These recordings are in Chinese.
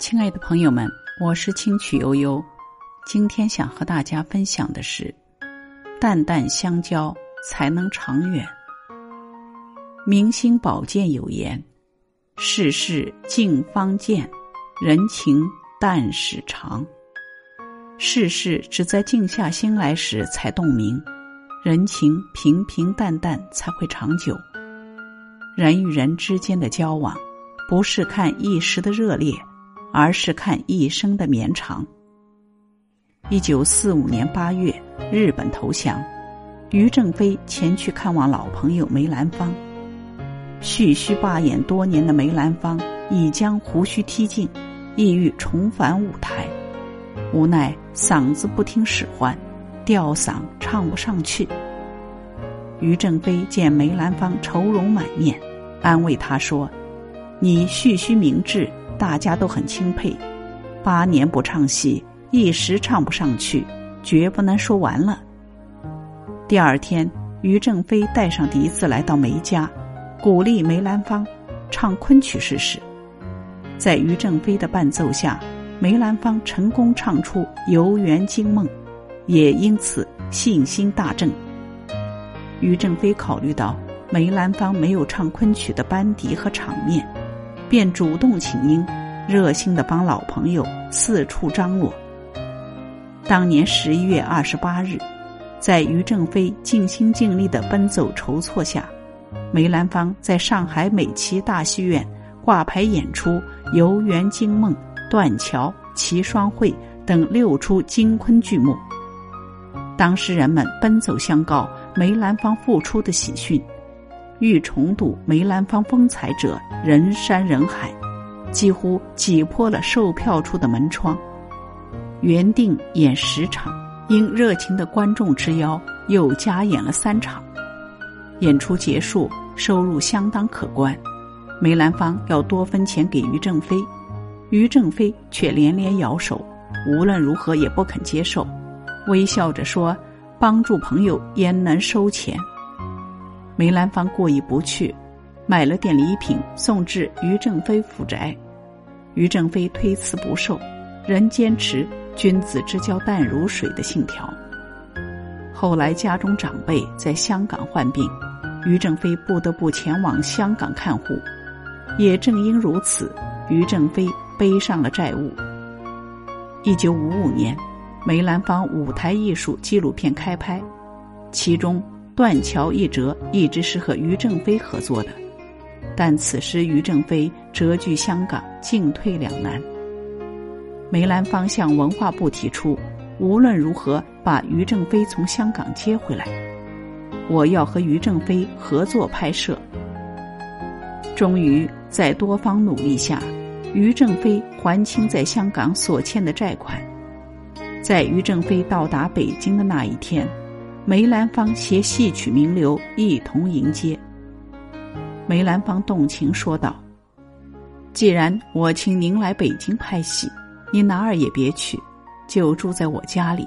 亲爱的朋友们，我是清曲悠悠，今天想和大家分享的是：淡淡相交才能长远。明星宝剑有言：“世事静方见，人情淡始长。”世事只在静下心来时才洞明，人情平平淡淡才会长久。人与人之间的交往，不是看一时的热烈。而是看一生的绵长。一九四五年八月，日本投降，于正飞前去看望老朋友梅兰芳。蓄须罢演多年的梅兰芳已将胡须剃尽，意欲重返舞台，无奈嗓子不听使唤，吊嗓唱不上去。于正飞见梅兰芳愁容满面，安慰他说：“你蓄须明志。”大家都很钦佩，八年不唱戏，一时唱不上去，绝不能说完了。第二天，于正飞带上笛子来到梅家，鼓励梅兰芳唱昆曲试试。在于正飞的伴奏下，梅兰芳成功唱出《游园惊梦》，也因此信心大振。于正飞考虑到梅兰芳没有唱昆曲的班底和场面。便主动请缨，热心的帮老朋友四处张罗。当年十一月二十八日，在于正飞尽心尽力的奔走筹措下，梅兰芳在上海美琪大戏院挂牌演出《游园惊梦》《断桥》《齐双会》等六出京昆剧目。当时人们奔走相告梅兰芳复出的喜讯。欲重睹梅兰芳风采者人山人海，几乎挤破了售票处的门窗。原定演十场，因热情的观众之邀，又加演了三场。演出结束，收入相当可观。梅兰芳要多分钱给于正飞，于正飞却连连摇手，无论如何也不肯接受，微笑着说：“帮助朋友焉能收钱？”梅兰芳过意不去，买了点礼品送至于正飞府宅，于正飞推辞不受，仍坚持“君子之交淡如水”的信条。后来家中长辈在香港患病，于正飞不得不前往香港看护。也正因如此，于正飞背上了债务。一九五五年，梅兰芳舞台艺术纪录片开拍，其中。断桥一折一直是和于正飞合作的，但此时于正飞谪居香港，进退两难。梅兰芳向文化部提出，无论如何把于正飞从香港接回来，我要和于正飞合作拍摄。终于在多方努力下，于正飞还清在香港所欠的债款。在于正飞到达北京的那一天。梅兰芳携戏曲名流一同迎接。梅兰芳动情说道：“既然我请您来北京拍戏，你哪儿也别去，就住在我家里。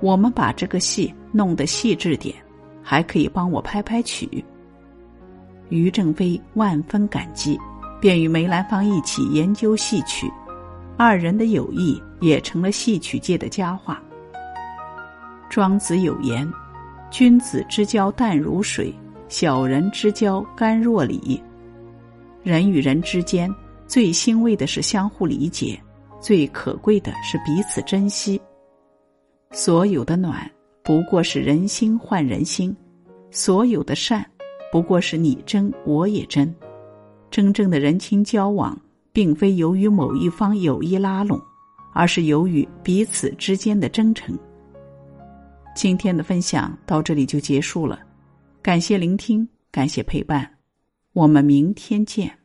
我们把这个戏弄得细致点，还可以帮我拍拍曲。”于正飞万分感激，便与梅兰芳一起研究戏曲，二人的友谊也成了戏曲界的佳话。庄子有言。君子之交淡如水，小人之交甘若醴。人与人之间最欣慰的是相互理解，最可贵的是彼此珍惜。所有的暖不过是人心换人心，所有的善不过是你真我也真。真正的人情交往，并非由于某一方有意拉拢，而是由于彼此之间的真诚。今天的分享到这里就结束了，感谢聆听，感谢陪伴，我们明天见。